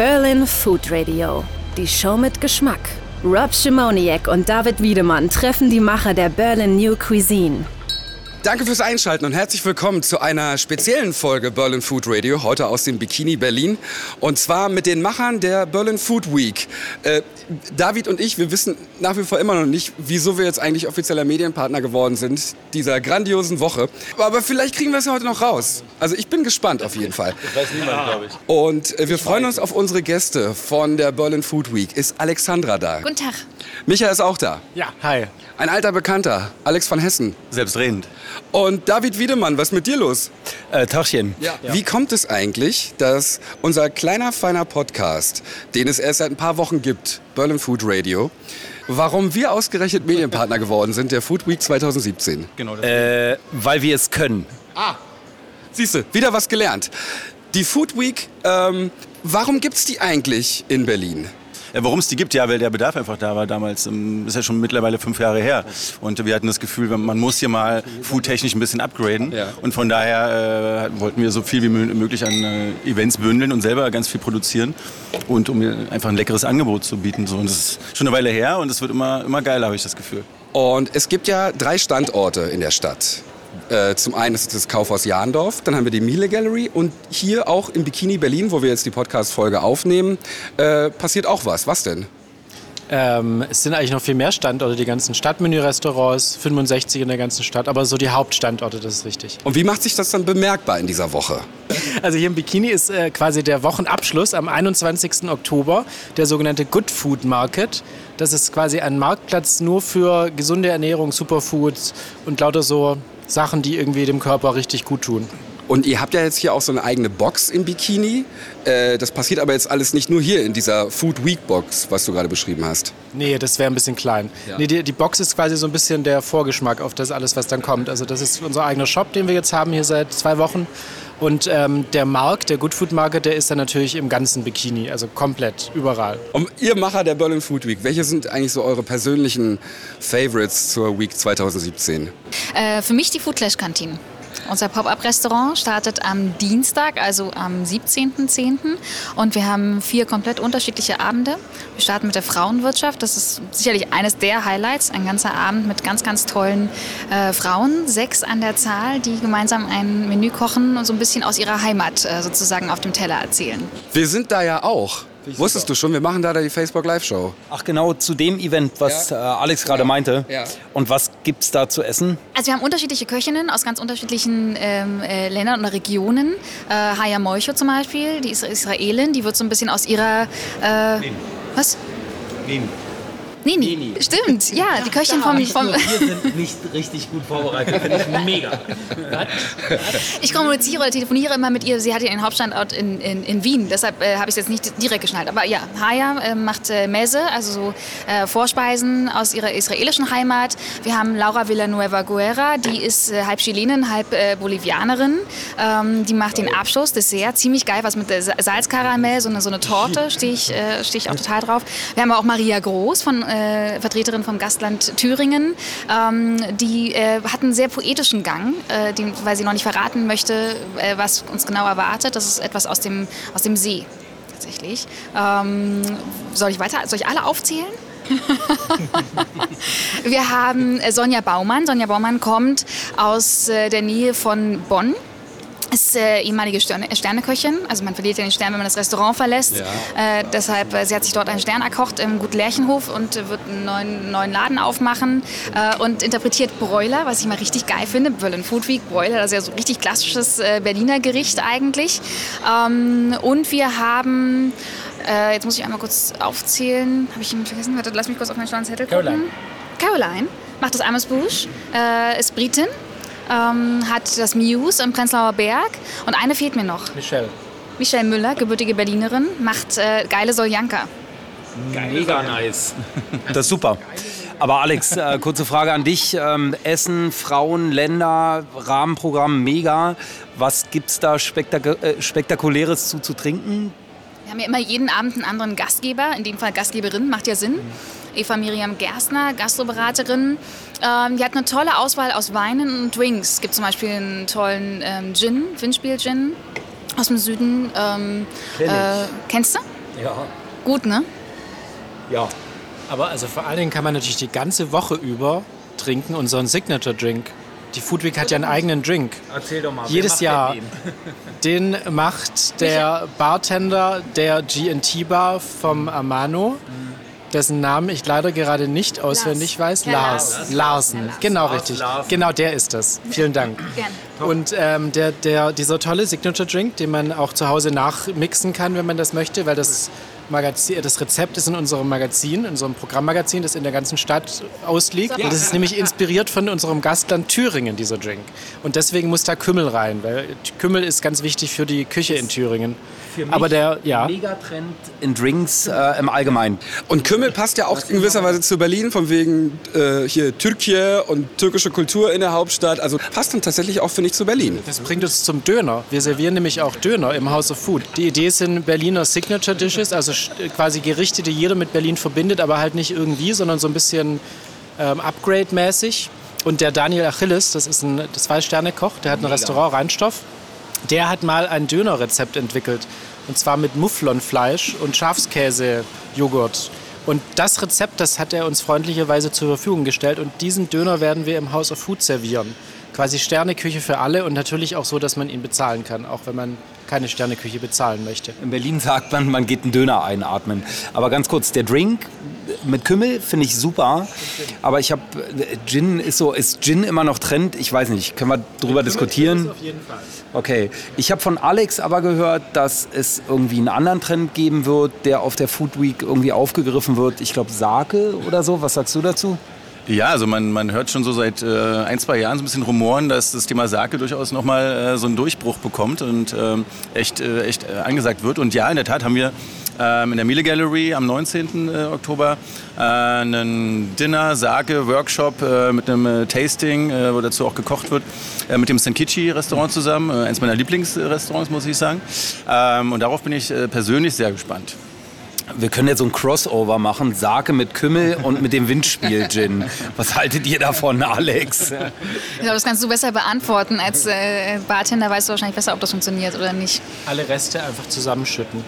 Berlin Food Radio. Die Show mit Geschmack. Rob Schimoniak und David Wiedemann treffen die Macher der Berlin New Cuisine. Danke fürs Einschalten und herzlich willkommen zu einer speziellen Folge Berlin Food Radio, heute aus dem Bikini Berlin. Und zwar mit den Machern der Berlin Food Week. Äh, David und ich, wir wissen nach wie vor immer noch nicht, wieso wir jetzt eigentlich offizieller Medienpartner geworden sind dieser grandiosen Woche. Aber vielleicht kriegen wir es ja heute noch raus. Also ich bin gespannt auf jeden Fall. Das weiß niemand, glaube ich. Und äh, wir freuen uns auf unsere Gäste von der Berlin Food Week. Ist Alexandra da? Guten Tag. Micha ist auch da. Ja, hi. Ein alter Bekannter, Alex van Hessen. Selbstredend. Und David Wiedemann, was ist mit dir los? Äh, Tachchen. Wie kommt es eigentlich, dass unser kleiner, feiner Podcast, den es erst seit ein paar Wochen gibt, Berlin Food Radio, warum wir ausgerechnet Medienpartner geworden sind der Food Week 2017? Genau. Äh, weil wir es können. Siehst du, wieder was gelernt. Die Food Week, ähm, warum gibt es die eigentlich in Berlin? Warum es die gibt, ja, weil der Bedarf einfach da war damals. Ähm, ist ja schon mittlerweile fünf Jahre her. Und wir hatten das Gefühl, man muss hier mal foodtechnisch ein bisschen upgraden. Ja. Und von daher äh, wollten wir so viel wie mö- möglich an äh, Events bündeln und selber ganz viel produzieren. Und um einfach ein leckeres Angebot zu bieten. So. Und das ist schon eine Weile her und es wird immer, immer geiler, habe ich das Gefühl. Und es gibt ja drei Standorte in der Stadt. Äh, zum einen ist es das Kaufhaus Jahndorf, dann haben wir die Miele Gallery und hier auch im Bikini Berlin, wo wir jetzt die Podcast-Folge aufnehmen, äh, passiert auch was. Was denn? Ähm, es sind eigentlich noch viel mehr Standorte, die ganzen Stadtmenü-Restaurants, 65 in der ganzen Stadt, aber so die Hauptstandorte, das ist richtig. Und wie macht sich das dann bemerkbar in dieser Woche? Also hier im Bikini ist äh, quasi der Wochenabschluss am 21. Oktober, der sogenannte Good Food Market. Das ist quasi ein Marktplatz nur für gesunde Ernährung, Superfoods und lauter so Sachen, die irgendwie dem Körper richtig gut tun. Und ihr habt ja jetzt hier auch so eine eigene Box im Bikini. Äh, das passiert aber jetzt alles nicht nur hier in dieser Food Week Box, was du gerade beschrieben hast. Nee, das wäre ein bisschen klein. Ja. Nee, die, die Box ist quasi so ein bisschen der Vorgeschmack auf das alles, was dann kommt. Also das ist unser eigener Shop, den wir jetzt haben hier seit zwei Wochen. Und ähm, der Markt, der Good Food Market, der ist dann natürlich im ganzen Bikini, also komplett, überall. Und ihr Macher der Berlin Food Week, welche sind eigentlich so eure persönlichen Favorites zur Week 2017? Äh, für mich die Food Clash Kantine. Unser Pop-up-Restaurant startet am Dienstag, also am 17.10. Und wir haben vier komplett unterschiedliche Abende. Wir starten mit der Frauenwirtschaft. Das ist sicherlich eines der Highlights. Ein ganzer Abend mit ganz, ganz tollen äh, Frauen. Sechs an der Zahl, die gemeinsam ein Menü kochen und so ein bisschen aus ihrer Heimat äh, sozusagen auf dem Teller erzählen. Wir sind da ja auch. Wusstest du schon, wir machen da die Facebook Live Show. Ach genau, zu dem Event, was Ja. äh, Alex gerade meinte. Ja. Und was gibt's da zu essen? Also wir haben unterschiedliche Köchinnen aus ganz unterschiedlichen ähm, äh, Ländern oder Regionen. Äh, Haya Moicho zum Beispiel, die ist Israelin, die wird so ein bisschen aus ihrer... Äh, was? Wien. Nini. Stimmt, ja, die Köchin vom... vom wir sind nicht richtig gut vorbereitet. Finde ich mega. ich kommuniziere oder telefoniere immer mit ihr. Sie hat ja ihren Hauptstandort in, in, in Wien, deshalb äh, habe ich es jetzt nicht direkt geschnallt. Aber ja, Haya äh, macht äh, Meze, also so äh, Vorspeisen aus ihrer israelischen Heimat. Wir haben Laura Villanueva Guerra, die ist äh, halb Chilenin, halb äh, Bolivianerin. Ähm, die macht den Abschluss, Dessert, ziemlich geil, was mit Salzkaramell, so eine, so eine Torte, stehe ich, äh, steh ich auch total drauf. Wir haben auch Maria Groß, von, äh, Vertreterin vom Gastland Thüringen. Ähm, die äh, hat einen sehr poetischen Gang, äh, den, weil sie noch nicht verraten möchte, äh, was uns genau erwartet. Das ist etwas aus dem, aus dem See tatsächlich. Ähm, soll ich weiter, soll ich alle aufzählen? Wir haben äh, Sonja Baumann. Sonja Baumann kommt aus äh, der Nähe von Bonn. Ist äh, ehemalige Sterne, Sterneköchin. Also man verliert ja den Stern, wenn man das Restaurant verlässt. Äh, deshalb, äh, sie hat sich dort einen Stern erkocht im Gut Lerchenhof und äh, wird einen neuen, neuen Laden aufmachen äh, und interpretiert Bräuler, was ich mal richtig geil finde. Berlin Food Week, Bräuler, das ist ja so ein richtig klassisches äh, Berliner Gericht eigentlich. Ähm, und wir haben, jetzt muss ich einmal kurz aufzählen, habe ich ihn vergessen? Warte, lass mich kurz auf meinen schlauen Zettel gucken. Caroline. Caroline macht das Amesbusch, äh, ist Britin, ähm, hat das Muse im Prenzlauer Berg und eine fehlt mir noch. Michelle. Michelle Müller, gebürtige Berlinerin, macht äh, geile Soljanka. Mega nice. Das ist super. Aber Alex, äh, kurze Frage an dich. Ähm, Essen, Frauen, Länder, Rahmenprogramm, mega. Was gibt's da spektak äh, Spektakuläres zu, zu trinken? Wir haben ja immer jeden Abend einen anderen Gastgeber, in dem Fall Gastgeberin, macht ja Sinn. Eva Miriam Gerstner, Gastroberaterin. Ähm, die hat eine tolle Auswahl aus Weinen und Drinks. Es gibt zum Beispiel einen tollen ähm, Gin, Windspiel-Gin aus dem Süden. Ähm, äh, kennst du? Ja. Gut, ne? Ja. Aber also vor allen Dingen kann man natürlich die ganze Woche über trinken unseren Signature Drink. Die Food Week hat ja einen eigenen Drink. Erzähl doch mal. Jedes macht Jahr. denn Den macht der Bartender der GT Bar vom Amano, dessen Namen ich leider gerade nicht auswendig weiß. Herr Lars. Lars. Larsen. Genau Lars richtig. Larsen. Genau der ist das. Vielen Dank. Gerne. Und ähm, der, der, dieser tolle Signature Drink, den man auch zu Hause nachmixen kann, wenn man das möchte, weil das, Magazin, das Rezept ist in unserem Magazin, in unserem Programmmagazin, das in der ganzen Stadt ausliegt. Und das ist nämlich inspiriert von unserem Gastland Thüringen, dieser Drink. Und deswegen muss da Kümmel rein, weil Kümmel ist ganz wichtig für die Küche in Thüringen. Für mich Aber der, ja. Megatrend in Drinks äh, im Allgemeinen. Und Kümmel passt ja auch in gewisser Weise zu Berlin, von wegen äh, hier Türkei und türkische Kultur in der Hauptstadt. Also passt dann tatsächlich auch, finde ich, zu Berlin. Das bringt uns zum Döner. Wir servieren nämlich auch Döner im House of Food. Die Idee sind Berliner Signature Dishes, also quasi Gerichte, die jeder mit Berlin verbindet, aber halt nicht irgendwie, sondern so ein bisschen ähm, Upgrade-mäßig. Und der Daniel Achilles, das ist ein Zwei-Sterne-Koch, der hat ein Restaurant Rheinstoff, der hat mal ein Dönerrezept entwickelt. Und zwar mit Mufflonfleisch und Schafskäse-Joghurt. Und das Rezept, das hat er uns freundlicherweise zur Verfügung gestellt. Und diesen Döner werden wir im House of Food servieren. Quasi Sterneküche für alle und natürlich auch so, dass man ihn bezahlen kann, auch wenn man keine Sterneküche bezahlen möchte. In Berlin sagt man, man geht einen Döner einatmen. Aber ganz kurz, der Drink mit Kümmel finde ich super. Aber ich habe Gin ist so, ist Gin immer noch Trend? Ich weiß nicht, können wir drüber diskutieren? Auf jeden Fall. Okay, ich habe von Alex aber gehört, dass es irgendwie einen anderen Trend geben wird, der auf der Food Week irgendwie aufgegriffen wird. Ich glaube Sake oder so. Was sagst du dazu? Ja, also man, man hört schon so seit äh, ein, zwei Jahren so ein bisschen Rumoren, dass das Thema Sake durchaus nochmal äh, so einen Durchbruch bekommt und ähm, echt, äh, echt äh, angesagt wird. Und ja, in der Tat haben wir ähm, in der Miele Gallery am 19. äh, Oktober äh, einen Dinner, Sake, Workshop mit einem Tasting, wo dazu auch gekocht wird, mit dem Senkichi Restaurant zusammen. Eins meiner Lieblingsrestaurants, muss ich sagen. Ähm, und darauf bin ich persönlich sehr gespannt. Wir können jetzt so ein Crossover machen, Sake mit Kümmel und mit dem Windspiel-Gin. Was haltet ihr davon, Alex? Ich glaube, das kannst du besser beantworten. Als äh, Bartender weißt du wahrscheinlich besser, ob das funktioniert oder nicht. Alle Reste einfach zusammenschütten.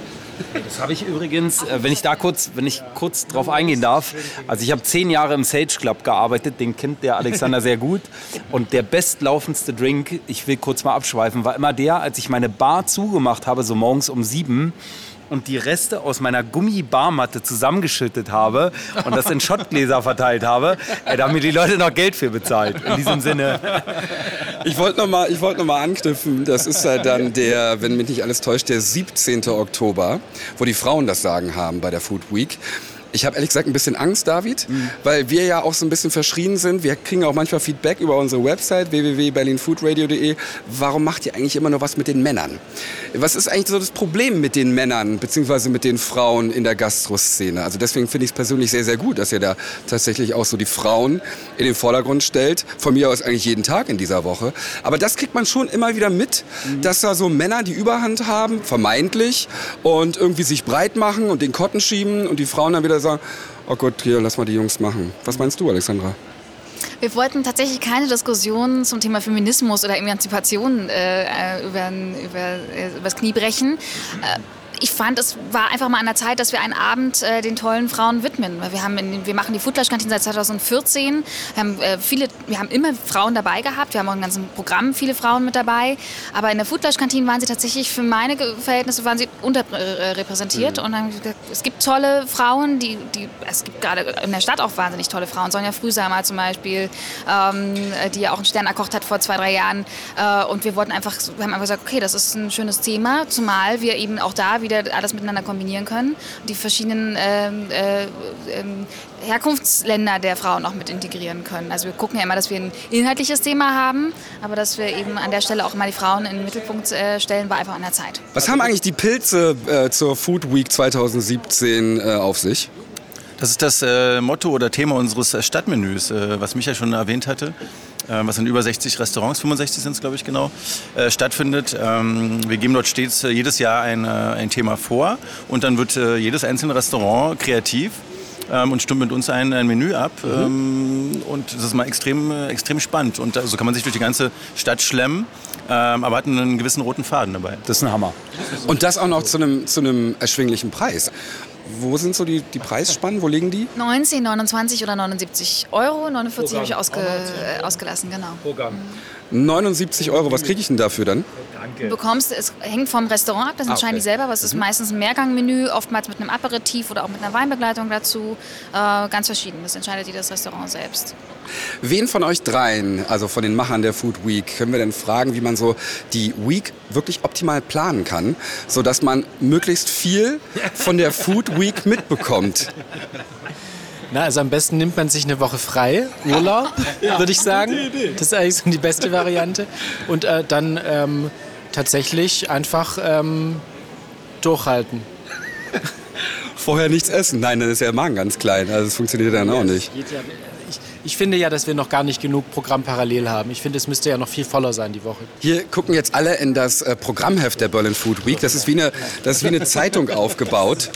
Das habe ich übrigens, äh, wenn ich da kurz, wenn ich kurz drauf eingehen darf. Also ich habe zehn Jahre im Sage Club gearbeitet, den kennt der Alexander sehr gut. Und der bestlaufendste Drink, ich will kurz mal abschweifen, war immer der, als ich meine Bar zugemacht habe, so morgens um sieben und die Reste aus meiner Gummibarmatte zusammengeschüttet habe und das in Schottgläser verteilt habe. Ey, da haben mir die Leute noch Geld für bezahlt. In diesem Sinne. Ich wollte noch, mal- ich wollt noch anknüpfen, das ist ja dann der, wenn mich nicht alles täuscht, der 17. Oktober, wo die Frauen das Sagen haben bei der Food Week. Ich habe ehrlich gesagt ein bisschen Angst, David, weil wir ja auch so ein bisschen verschrien sind. Wir kriegen auch manchmal Feedback über unsere Website www.berlinfoodradio.de. Warum macht ihr eigentlich immer nur was mit den Männern? Was ist eigentlich so das Problem mit den Männern beziehungsweise mit den Frauen in der Gastroszene? Also deswegen finde ich es persönlich sehr, sehr gut, dass ihr da tatsächlich auch so die Frauen in den Vordergrund stellt. Von mir aus eigentlich jeden Tag in dieser Woche. Aber das kriegt man schon immer wieder mit, dass da so Männer die Überhand haben, vermeintlich, und irgendwie sich breit machen und den Kotten schieben und die Frauen dann wieder sagen, oh Gott, hier, lass mal die Jungs machen. Was meinst du, Alexandra? Wir wollten tatsächlich keine Diskussion zum Thema Feminismus oder Emanzipation äh, äh, über, über, äh, übers Knie brechen. Äh, ich fand, es war einfach mal an der Zeit, dass wir einen Abend äh, den tollen Frauen widmen. Wir, haben in, wir machen die Foodflash-Kantine seit 2014. Wir haben, äh, viele, wir haben immer Frauen dabei gehabt. Wir haben auch im ganzen Programm viele Frauen mit dabei. Aber in der Foodflash-Kantine waren sie tatsächlich für meine Verhältnisse waren sie unterrepräsentiert. Und dann, haben wir gesagt, es gibt tolle Frauen, die, die, es gibt gerade in der Stadt auch wahnsinnig tolle Frauen. Sonja Frühsamer zum Beispiel, ähm, die ja auch einen Stern erkocht hat vor zwei, drei Jahren. Äh, und wir wollten einfach, wir haben einfach gesagt, okay, das ist ein schönes Thema, zumal wir eben auch da wieder alles miteinander kombinieren können. Die verschiedenen ähm, äh, ähm, Herkunftsländer der Frauen auch mit integrieren können. Also wir gucken ja immer, dass wir ein inhaltliches Thema haben, aber dass wir eben an der Stelle auch mal die Frauen in den Mittelpunkt äh, stellen, war einfach an der Zeit. Was haben eigentlich die Pilze äh, zur Food Week 2017 äh, auf sich? Das ist das äh, Motto oder Thema unseres äh, Stadtmenüs, äh, was Micha schon erwähnt hatte, was in über 60 Restaurants, 65 sind es glaube ich genau, äh, stattfindet. Ähm, wir geben dort stets äh, jedes Jahr ein, äh, ein Thema vor und dann wird äh, jedes einzelne Restaurant kreativ ähm, und stimmt mit uns ein, ein Menü ab. Mhm. Ähm, und das ist mal extrem, äh, extrem spannend. Und so also kann man sich durch die ganze Stadt schlemmen, ähm, aber hat einen gewissen roten Faden dabei. Das ist ein Hammer. Und das auch noch zu einem, zu einem erschwinglichen Preis. Wo sind so die, die Preisspannen? Wo liegen die? 19, 29 oder 79 Euro. 49 habe ich ausge, äh, ausgelassen, genau. Programm. 79 Euro, was kriege ich denn dafür dann? Du bekommst, es hängt vom Restaurant ab, das ah, entscheiden okay. die selber, aber es ist mhm. meistens ein Mehrgangmenü, oftmals mit einem Aperitif oder auch mit einer Weinbegleitung dazu. Äh, ganz verschieden, das entscheidet jedes Restaurant selbst. Wen von euch dreien, also von den Machern der Food Week, können wir denn fragen, wie man so die Week wirklich optimal planen kann, sodass man möglichst viel von der Food Week mitbekommt? Na, also am besten nimmt man sich eine Woche frei, Urlaub, ja, würde ich sagen. Das ist eigentlich so die beste Variante. Und äh, dann ähm, tatsächlich einfach ähm, durchhalten. Vorher nichts essen. Nein, dann ist ja der Magen ganz klein. Also das funktioniert dann auch nicht. Ich, ich finde ja, dass wir noch gar nicht genug Programm parallel haben. Ich finde, es müsste ja noch viel voller sein die Woche. Hier gucken jetzt alle in das äh, Programmheft der Berlin Food Week. Das ist wie eine, das ist wie eine Zeitung aufgebaut.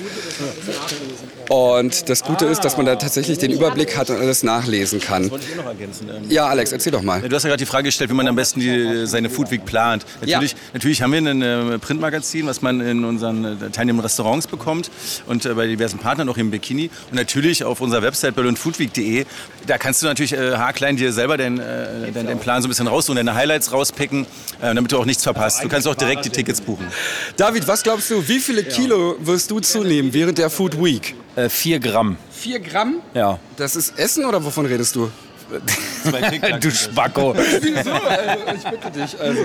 Und das Gute ist, dass man da tatsächlich den Überblick hat und alles nachlesen kann. Das wollte ich eh noch ergänzen. Ähm. Ja, Alex, erzähl doch mal. Du hast ja gerade die Frage gestellt, wie man am besten die, seine Food Week plant. Natürlich, ja. natürlich haben wir ein äh, Printmagazin, was man in unseren äh, teilnehmenden Restaurants bekommt und äh, bei diversen Partnern auch im Bikini. Und natürlich auf unserer Website berlinfoodweek.de. Da kannst du natürlich haarklein dir selber den, den, den, Plan so ein bisschen raussuchen, deine Highlights rauspicken, damit du auch nichts verpasst. Du kannst auch direkt die Tickets buchen. David, was glaubst du, wie viele Kilo wirst du zunehmen während der Food Week? Äh, vier Gramm. Vier Gramm? Ja. Das ist Essen oder wovon redest du? du Spacko. Wieso? Also, ich bitte dich. Also.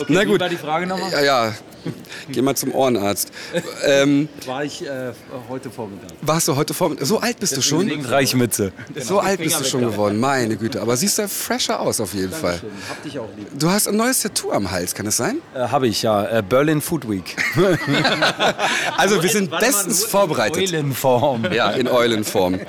Okay, Na gut. Wie war die Frage nochmal? Ja, ja. Geh mal zum Ohrenarzt. Ähm, War ich äh, heute Vormittag. Warst du heute Vormittag? So alt bist Deswegen du schon? Reichmütze. Genau. So alt bist du schon geworden, meine Güte. Aber siehst du fresher aus auf jeden Dankeschön. Fall. Hab dich auch lieb. Du hast ein neues Tattoo am Hals, kann das sein? Äh, Habe ich, ja. Äh, Berlin Food Week. also wir sind bestens vorbereitet. In Eulenform. Ja, in Eulenform.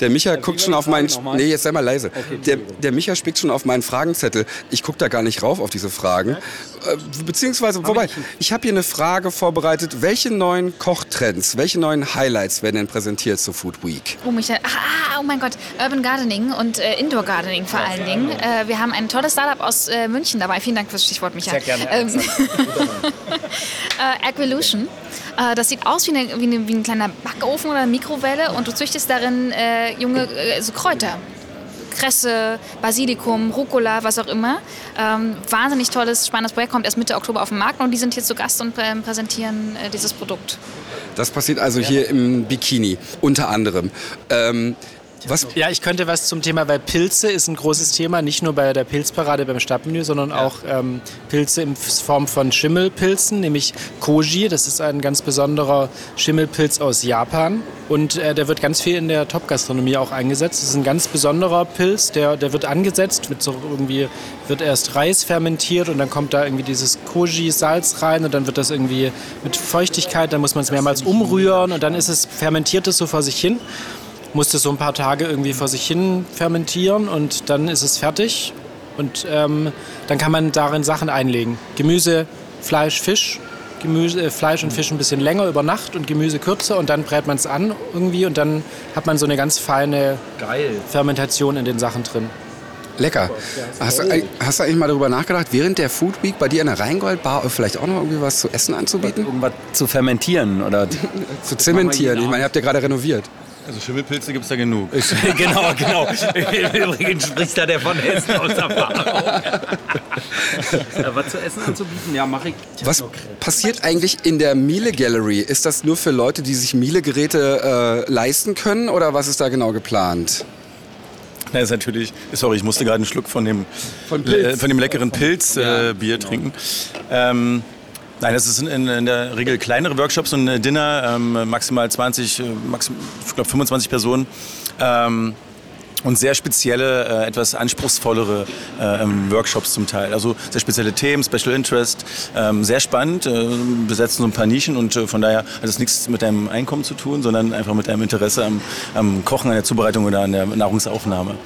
Der Micha guckt schon auf meinen... Nee, jetzt sei mal leise. Der, der Micha spickt schon auf meinen Fragenzettel. Ich gucke da gar nicht rauf auf diese Fragen. Äh, beziehungsweise, wobei, ich habe hier eine Frage vorbereitet. Welche neuen Kochtrends, welche neuen Highlights werden denn präsentiert zur Food Week? Oh, Michael. Ah, oh mein Gott, Urban Gardening und äh, Indoor Gardening vor allen Dingen. Äh, wir haben ein tolles Startup aus äh, München dabei. Vielen Dank fürs Stichwort, Michael. Sehr gerne. Ähm, äh, Aquelution. Äh, das sieht aus wie, eine, wie, eine, wie, ein kleiner Backofen oder eine Mikrowelle und du züchtest darin junge so Kräuter. Kresse, Basilikum, Rucola, was auch immer. Ähm, wahnsinnig tolles, spannendes Projekt, kommt erst Mitte Oktober auf den Markt und die sind hier zu Gast und äh, präsentieren äh, dieses Produkt. Das passiert also hier im Bikini, unter anderem. Ähm, was? Ja, ich könnte was zum Thema, weil Pilze ist ein großes Thema, nicht nur bei der Pilzparade beim Stadtmenü, sondern ja. auch ähm, Pilze in Form von Schimmelpilzen, nämlich Koji. Das ist ein ganz besonderer Schimmelpilz aus Japan und äh, der wird ganz viel in der Top-Gastronomie auch eingesetzt. Das ist ein ganz besonderer Pilz, der, der wird angesetzt, mit so irgendwie wird erst Reis fermentiert und dann kommt da irgendwie dieses Koji-Salz rein und dann wird das irgendwie mit Feuchtigkeit, dann muss man es mehrmals umrühren und dann ist es fermentiert es so vor sich hin musste so ein paar Tage irgendwie vor sich hin fermentieren und dann ist es fertig. Und ähm, dann kann man darin Sachen einlegen. Gemüse, Fleisch, Fisch. Gemüse, äh, Fleisch und Fisch ein bisschen länger über Nacht und Gemüse kürzer und dann brät man es an irgendwie und dann hat man so eine ganz feine Geil. Fermentation in den Sachen drin. Lecker. Hast du, hast du eigentlich mal darüber nachgedacht, während der Food Week bei dir in der Rheingold-Bar vielleicht auch noch irgendwie was zu essen anzubieten? Irgendwas zu fermentieren oder zu zementieren. Ich meine, ihr habt ja gerade renoviert. Also Schimmelpilze gibt es da genug. genau, genau. Übrigens spricht da der von Essen aus Erfahrung. was zu essen anzubieten, ja, mache ich. ich was passiert eigentlich in der Miele Gallery? Ist das nur für Leute, die sich Miele-Geräte äh, leisten können oder was ist da genau geplant? Na, ist natürlich, sorry, ich musste gerade einen Schluck von dem, von, äh, von dem leckeren Pilzbier äh, genau. trinken. Ähm, Nein, das sind in, in, der Regel kleinere Workshops und Dinner, ähm, maximal 20, äh, maxim, ich glaube 25 Personen. Ähm, und sehr spezielle, äh, etwas anspruchsvollere äh, ähm, Workshops zum Teil. Also sehr spezielle Themen, Special Interest, ähm, sehr spannend, äh, besetzen so ein paar Nischen und äh, von daher hat es nichts mit deinem Einkommen zu tun, sondern einfach mit deinem Interesse am, am Kochen, an der Zubereitung oder an der Nahrungsaufnahme.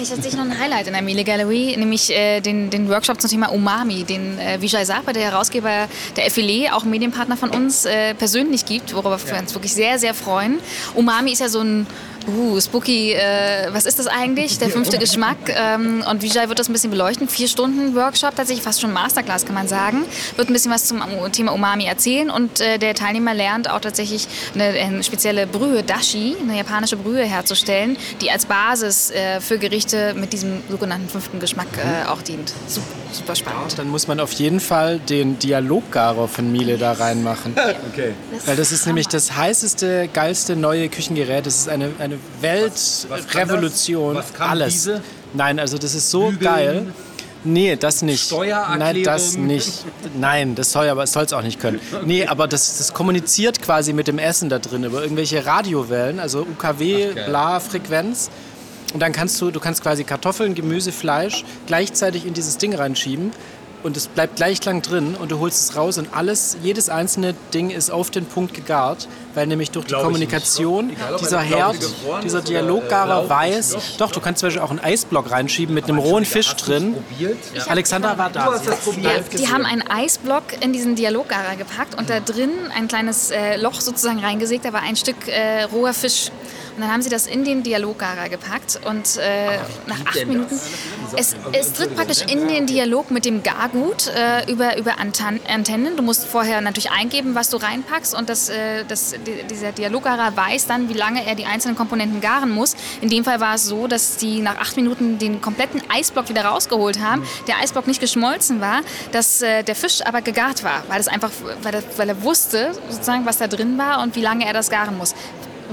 Ich hatte noch ein Highlight in der Miele Gallery, nämlich äh, den, den Workshop zum Thema Umami, den äh, Vijay Sapa, der Herausgeber der FLE, auch Medienpartner von uns, äh, persönlich gibt, worüber wir uns wirklich sehr, sehr freuen. Umami ist ja so ein Uh, spooky, äh, was ist das eigentlich? Der fünfte Geschmack. Ähm, und Vijay wird das ein bisschen beleuchten. Vier Stunden Workshop, tatsächlich fast schon Masterclass, kann man sagen. Wird ein bisschen was zum Thema Umami erzählen und äh, der Teilnehmer lernt auch tatsächlich eine, eine, spezielle Brühe, Dashi, eine japanische Brühe herzustellen, die als Basis äh, für Gerichte mit diesem sogenannten fünften Geschmack äh, auch dient. Super, super spannend. Dann muss man auf jeden Fall den Dialoggarer von Miele da reinmachen. Okay. Weil das ist nämlich das heißeste, geilste neue Küchengerät. Das ist eine, eine Weltrevolution. Was kann Alles. diese? Nein, also das ist so Bügeln? geil. Nee, das nicht. Steuererklärung? Nein, das nicht. Nein, das soll aber soll es auch nicht können. Nee, aber das, das kommuniziert quasi mit dem Essen da drin über irgendwelche Radiowellen, also UKW, bla, Frequenz. Und dann kannst du, du kannst quasi Kartoffeln, Gemüse, Fleisch gleichzeitig in dieses Ding reinschieben und es bleibt gleich lang drin und du holst es raus und alles, jedes einzelne Ding ist auf den Punkt gegart, weil nämlich durch die Kommunikation. Egal, dieser er Herd, dieser äh, Dialoggarer weiß, doch, du kannst zum Beispiel auch einen Eisblock reinschieben mit einem rohen Fisch drin. Alexander war da. Die gesehen. haben einen Eisblock in diesen Dialoggarer gepackt und da drin ein kleines äh, Loch sozusagen reingesägt. Da war ein Stück äh, roher Fisch. Und dann haben sie das in den Dialoggarer gepackt und äh, nach acht Minuten. Es, es tritt praktisch in den Dialog mit dem Gargut äh, über, über Antennen. Du musst vorher natürlich eingeben, was du reinpackst und das, äh, das, die, dieser Dialoggarer weiß dann, wie lange er die einzelnen Komponenten garen muss. In dem Fall war es so, dass die nach acht Minuten den kompletten Eisblock wieder rausgeholt haben. Der Eisblock nicht geschmolzen war, dass äh, der Fisch aber gegart war, weil, das einfach, weil, er, weil er wusste, sozusagen, was da drin war und wie lange er das garen muss.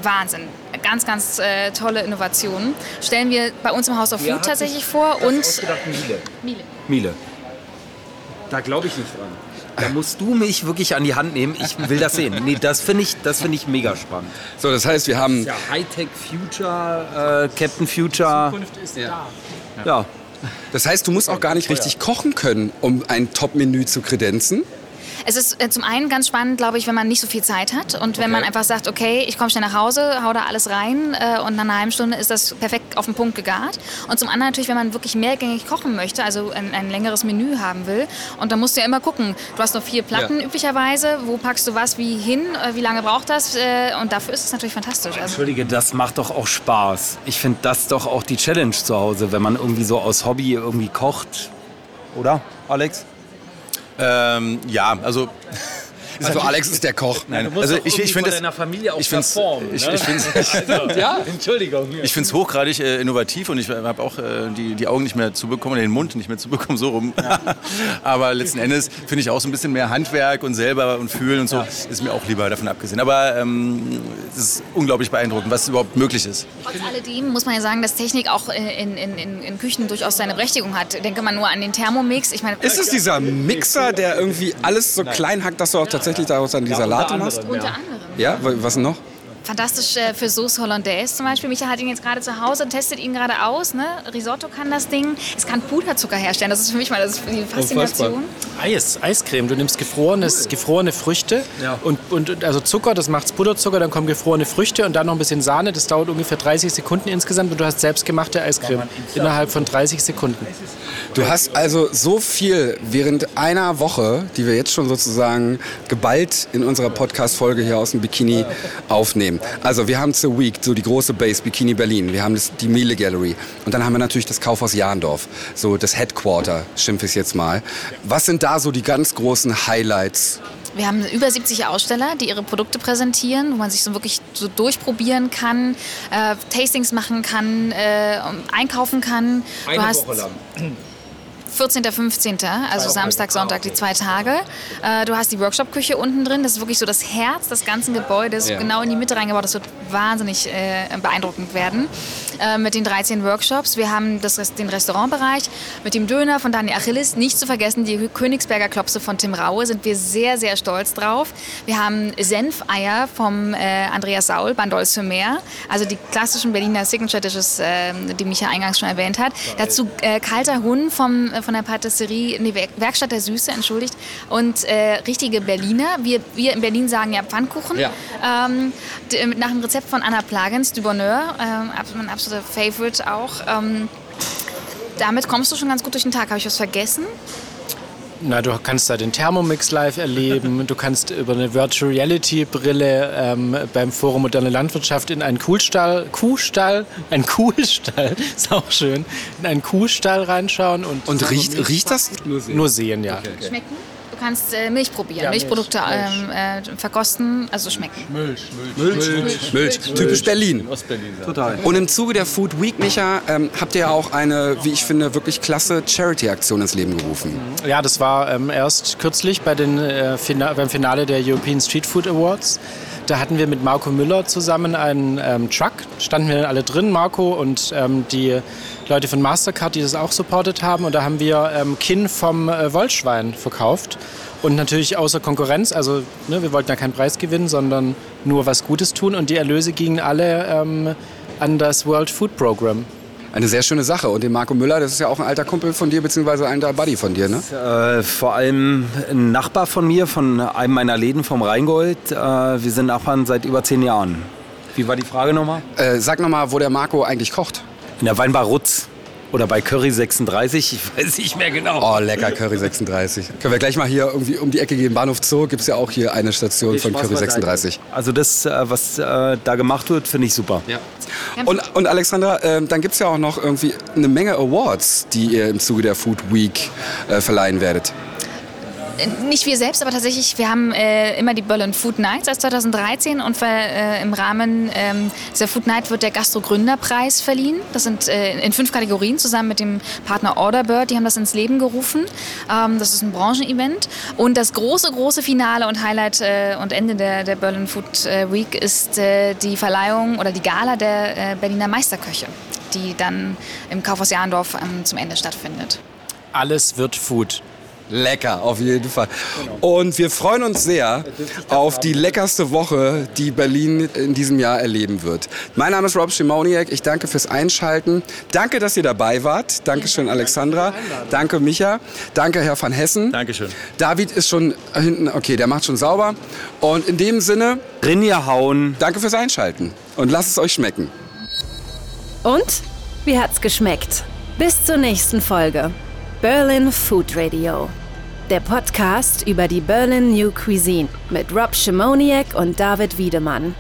Wahnsinn. Ganz, ganz äh, tolle Innovationen. Stellen wir bei uns im House of Food tatsächlich vor und Miele. Miele. Miele. Da glaube ich nicht dran. Da musst du mich wirklich an die Hand nehmen. Ich will das sehen. Nee, das finde ich, das finde ich mega spannend. So, das heißt, wir haben Ja, Hightech Future, äh, Captain Future. ist da. Ja. Das heißt, du musst auch gar nicht richtig kochen können, um ein Top-Menü zu kredenzen. Es ist äh, zum einen ganz spannend, glaube ich, wenn man nicht so viel Zeit hat und wenn man einfach sagt, okay, ich komme schnell nach Hause, hau da alles rein äh, und nach einer halben Stunde ist das perfekt auf den Punkt gegart. Und zum anderen natürlich, wenn man wirklich mehrgängig kochen möchte, also ein, ein längeres Menü haben will. Und da musst du ja immer gucken. Du hast nur vier Platten Ja. üblicherweise. Wo packst du was wie hin? Äh, wie lange braucht das? Äh, und dafür ist es natürlich fantastisch. Also, Entschuldige, das macht doch auch Spaß. Ich finde das doch auch die Challenge zu Hause, wenn man irgendwie so aus Hobby irgendwie kocht. Oder, Alex? Ähm, ja, also. Also Alex ist der Koch. Nein, also ich, ich finde deiner Familie auch ich performen, ich, ne? ich find's, Ja, Entschuldigung. Ich finde es hochgradig äh, innovativ und ich habe auch äh, die, die Augen nicht mehr zubekommen, den Mund nicht mehr zubekommen, so rum. Aber letzten Endes finde ich auch so ein bisschen mehr Handwerk und selber und fühlen und so ist mir auch lieber davon abgesehen. Aber ähm, es ist unglaublich beeindruckend, was überhaupt möglich ist. Trotz alledem muss man ja sagen, dass Technik auch äh, in, in, in, in Küchen durchaus seine Berechtigung hat. Denke mal nur an den Thermomix. Ich meine, ist es dieser Mixer, der irgendwie alles so klein hackt, dass du auch tatsächlich daraus dann die Salate machst? unter anderem. Ja, wa- was noch? Fantastisch äh, für Sauce Hollandaise zum Beispiel. Micha hat ihn jetzt gerade zu Hause und testet ihn gerade aus. Ne? Risotto kann das Ding. Es kann Puderzucker herstellen. Das ist für mich mal das, die Faszination. Eis, Eiscreme. Du nimmst gefrorenes, gefrorene Früchte und, und also Zucker, das macht's Puderzucker, dann kommen gefrorene Früchte und dann noch ein bisschen Sahne. Das dauert ungefähr 30 Sekunden insgesamt und du hast selbstgemachte Eiscreme innerhalb von 30 Sekunden. Du hast also so viel während einer Woche, die wir jetzt schon sozusagen geballt in unserer Podcast-Folge hier aus dem Bikini aufnehmen. Also wir haben zur Week so die große Base Bikini Berlin, wir haben das, die Miele Gallery und dann haben wir natürlich das Kaufhaus Jahndorf, so das Headquarter, schimpfe ich jetzt mal. Was sind da so die ganz großen Highlights? Wir haben über 70 Aussteller, die ihre Produkte präsentieren, wo man sich so wirklich so durchprobieren kann, äh, Tastings machen kann, äh, einkaufen kann. du hast 14. 15. Also Samstag, Sonntag, die zwei Tage. Äh, du hast die Workshop-Küche unten drin. Das ist wirklich so das Herz des ganzen Gebäudes, Ja. genau in die Mitte reingebaut. Das wird wahnsinnig äh, beeindruckend werden äh, mit den 13 Workshops. Wir haben das, den Restaurantbereich mit dem Döner von Daniel Achilles. Nicht zu vergessen, die Königsberger Klopse von Tim Raue. Sind wir sehr, sehr stolz drauf. Wir haben Senfeier vom äh, Andreas Saul, Bandol sur Meer. Also die klassischen Berliner Signature Dishes, äh, die Micha eingangs schon erwähnt hat. Dazu äh, kalter Hund vom, von der Patisserie, nee, Werkstatt der Süße, entschuldigt. Und äh, richtige Berliner. Wir, wir in Berlin sagen ja Pfannkuchen. Ja. Ähm, nach dem Rezept von Anna Plagens, du Bonheur, ähm, mein absoluter Favorite auch. Ähm, damit kommst du schon ganz gut durch den Tag. Habe ich was vergessen? Na, du kannst da den Thermomix live erleben. Du kannst über eine Virtual Reality Brille ähm, beim Forum Moderne Landwirtschaft in einen Kuhstall, Kuhstall, ein Kuhstall, ist auch schön, in einen Kuhstall reinschauen und. Und riecht, riecht das? Nur sehen. Nur sehen, ja. Okay, okay. Schmecken? Kannst äh, Milch probieren, ja, Milchprodukte Milch. Ähm, äh, verkosten, also schmecken. Milch, Milch, Milch, Milch, Milch. typisch Berlin. Ostberlin. Total. Und im Zuge der Food Week, Micha, ähm, habt ihr auch eine, wie ich finde, wirklich klasse Charity-Aktion ins Leben gerufen. Ja, das war ähm, erst kürzlich bei den, äh, Fina beim Finale der European Street Food Awards. Da hatten wir mit Marco Müller zusammen einen ähm, Truck, standen wir alle drin, Marco und ähm, die Leute von Mastercard, die das auch supportet haben. Und da haben wir ähm, Kinn vom äh, Wollschwein verkauft. Und natürlich außer Konkurrenz, also ne, wir wollten ja keinen Preis gewinnen, sondern nur was Gutes tun. Und die Erlöse gingen alle ähm, an das World Food Program eine sehr schöne Sache. Und den Marco Müller, das ist ja auch ein alter Kumpel von dir, beziehungsweise ein alter Buddy von dir, ne? Äh, vor allem ein Nachbar von mir, von einem meiner Läden vom Rheingold. Äh, wir sind Nachbarn seit über zehn Jahren. Wie war die Frage nochmal? Äh, sag nochmal, wo der Marco eigentlich kocht. In der Weinbar Rutz. Oder bei Curry 36, ich weiß nicht mehr genau. Oh, lecker, Curry 36. Können wir gleich mal hier irgendwie um die Ecke gehen, Bahnhof Zoo, gibt es ja auch hier eine Station von Curry 36. Also das, äh, was äh, da gemacht wird, finde ich super. Ja. Und, und Alexandra, äh, dann gibt es ja auch noch irgendwie eine Menge Awards, die ihr im Zuge der Food Week äh, verleihen werdet nicht wir selbst, aber tatsächlich, wir haben äh, immer die Berlin Food Nights seit 2013 und äh, im Rahmen ähm, dieser Food Night wird der Gastro-Gründerpreis verliehen. Das sind äh, in fünf Kategorien zusammen mit dem Partner Orderbird, die haben das ins Leben gerufen. Ähm, das ist ein Branchenevent. Und das große, große Finale und Highlight äh, und Ende der, der Berlin Food äh, Week ist äh, die Verleihung oder die Gala der Berliner Meisterköche, die dann im Kaufhaus Jahndorf ähm, zum Ende stattfindet. Alles wird Food. Lecker, auf jeden Fall. Und wir freuen uns sehr auf die leckerste Woche, die Berlin in diesem Jahr erleben wird. Mein Name ist Rob Schimoniak. Ich danke fürs Einschalten. Danke, dass ihr dabei wart. Dankeschön, Alexandra. Danke, Micha. Danke, Herr van Hessen. Dankeschön. David ist schon hinten, okay, der macht schon sauber. Und in dem Sinne, Rinja hauen. Danke fürs Einschalten und lasst es euch schmecken. Und? Wie hat's geschmeckt? Bis zur nächsten Folge. Berlin Food Radio. Der Podcast über die Berlin New Cuisine mit Rob Schimoniak und David Wiedemann.